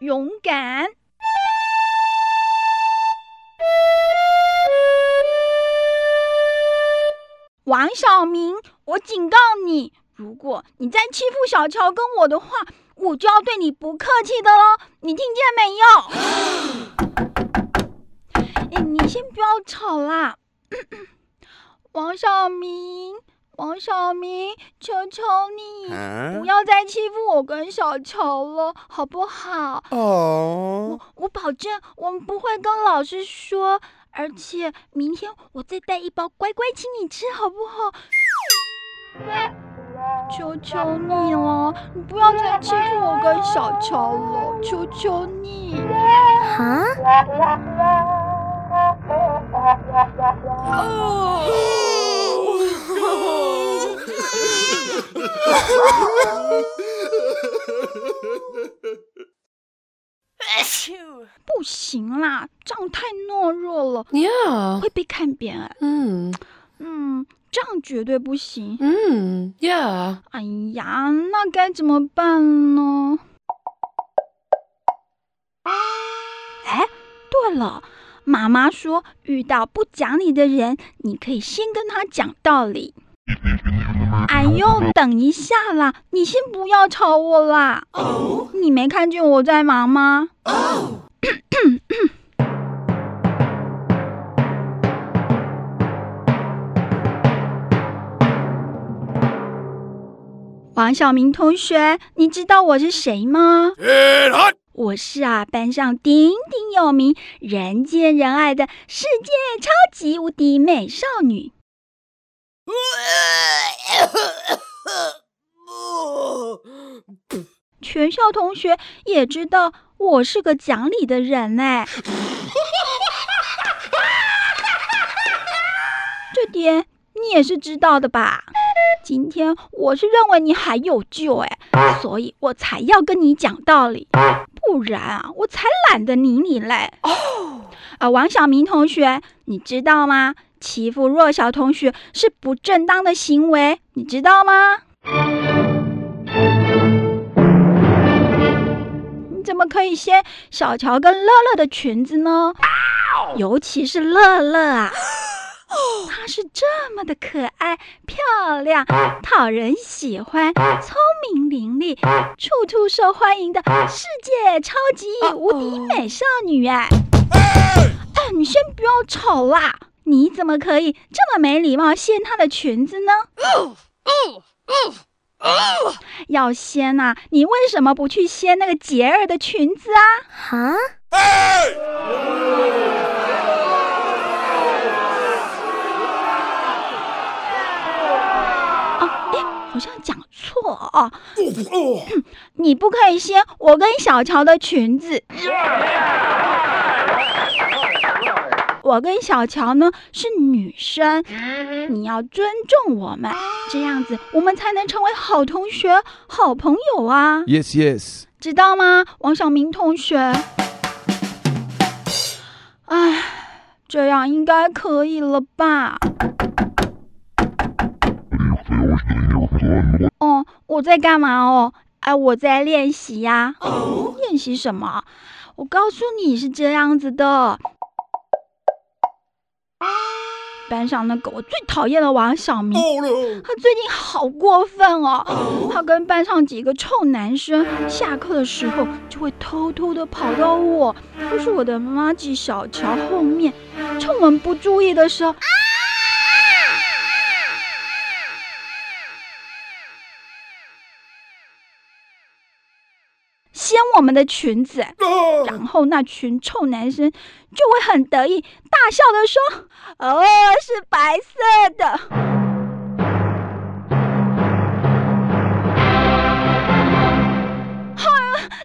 勇敢。王小明，我警告你，如果你再欺负小乔跟我的话，我就要对你不客气的喽！你听见没有？哎，你先不要吵啦，王小明。王小明，求求你不要再欺负我跟小乔了，好不好？哦，我我保证，我们不会跟老师说，而且明天我再带一包乖乖请你吃，好不好？求求你了，你不要再欺负我跟小乔了，求求你！啊？不行啦，这样太懦弱了，Yeah，会被看扁哎。嗯嗯，这样绝对不行。嗯，Yeah。哎呀，那该怎么办呢？哎，对了，妈妈说遇到不讲理的人，你可以先跟他讲道理。哎呦，等一下啦！你先不要吵我啦。哦，你没看见我在忙吗？哦，王小明同学，你知道我是谁吗？我是啊，班上鼎鼎有名、人见人爱的世界超级无敌美少女。全校同学也知道我是个讲理的人哎，这点你也是知道的吧？今天我是认为你还有救哎，所以我才要跟你讲道理，不然啊，我才懒得理你嘞。哦，啊，王小明同学，你知道吗？欺负弱小同学是不正当的行为，你知道吗？你怎么可以掀小乔跟乐乐的裙子呢？尤其是乐乐啊，她是这么的可爱、漂亮、讨人喜欢、聪明伶俐、处处受欢迎的世界超级无敌美少女哎！哎，你先不要吵啦！你怎么可以这么没礼貌掀她的裙子呢？要掀呐，你为什么不去掀那个杰儿的裙子啊？哈？啊，哎，好像讲错啊！你不可以掀我跟小乔的裙子。我跟小乔呢是女生，你要尊重我们，这样子我们才能成为好同学、好朋友啊！Yes, yes，知道吗，王小明同学？哎，这样应该可以了吧？哦，我在干嘛哦？哎，我在练习呀。练习什么？我告诉你是这样子的。班上那个我最讨厌的王小明，他最近好过分哦！他跟班上几个臭男生下课的时候，就会偷偷的跑到我，就是我的妈吉小乔后面，趁我们不注意的时候。掀我们的裙子，然后那群臭男生就会很得意，大笑的说：“哦，是白色的。”哈，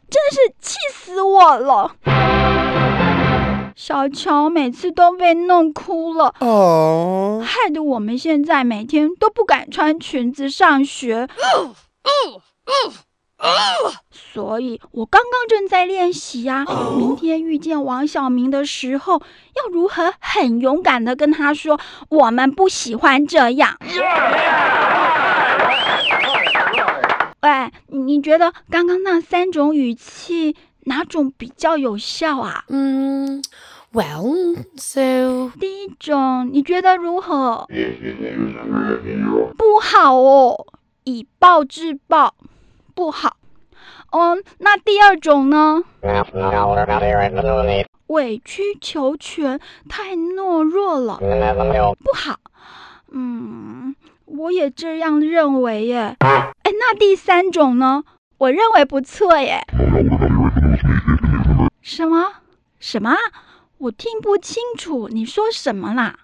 真是气死我了！小乔每次都被弄哭了，哦，害得我们现在每天都不敢穿裙子上学。所以，我刚刚正在练习呀。明天遇见王小明的时候，要如何很勇敢的跟他说，我们不喜欢这样。喂，你觉得刚刚那三种语气，哪种比较有效啊？嗯，Well, so 第一种你觉得如何？不好哦，以暴制暴，不好。嗯，那第二种呢？委曲求全，太懦弱了，不好。嗯，我也这样认为耶。哎，那第三种呢？我认为不错耶。什么？什么？我听不清楚你说什么啦？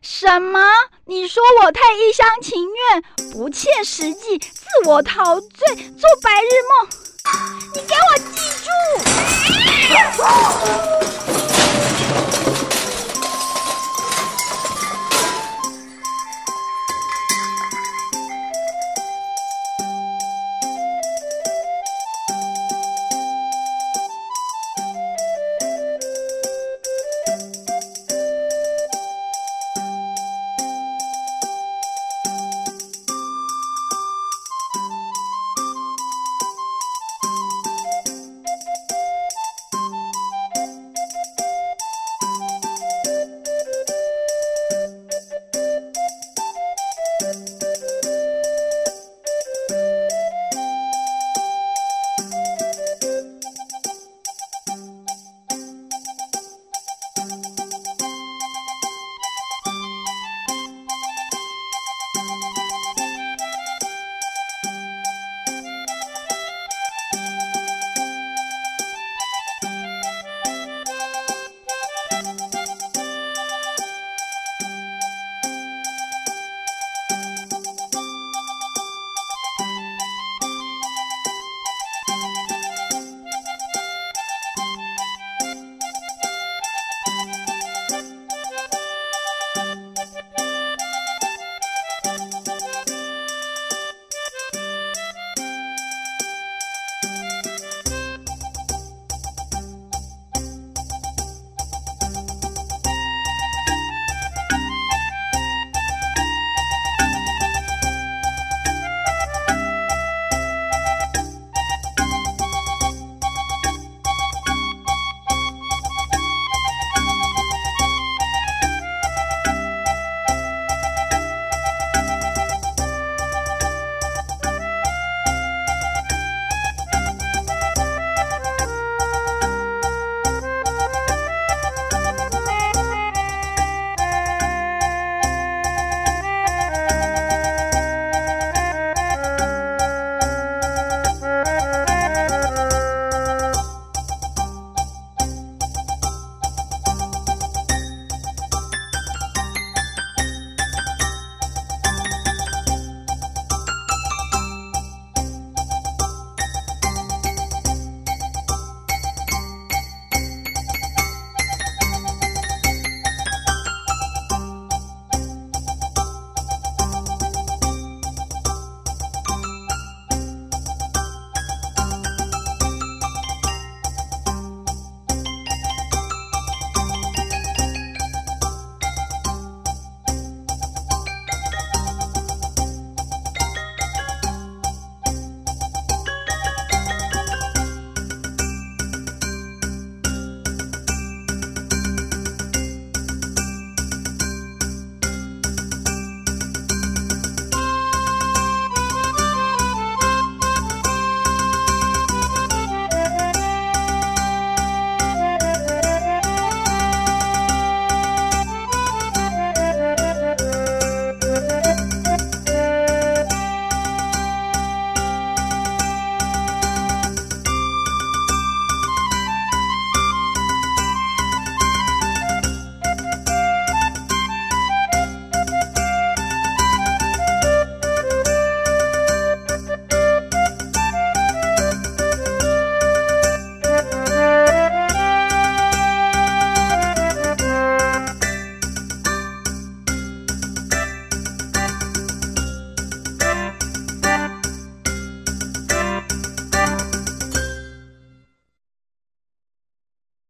什么？你说我太一厢情愿，不切实际，自我陶醉，做白日梦？你给我记住！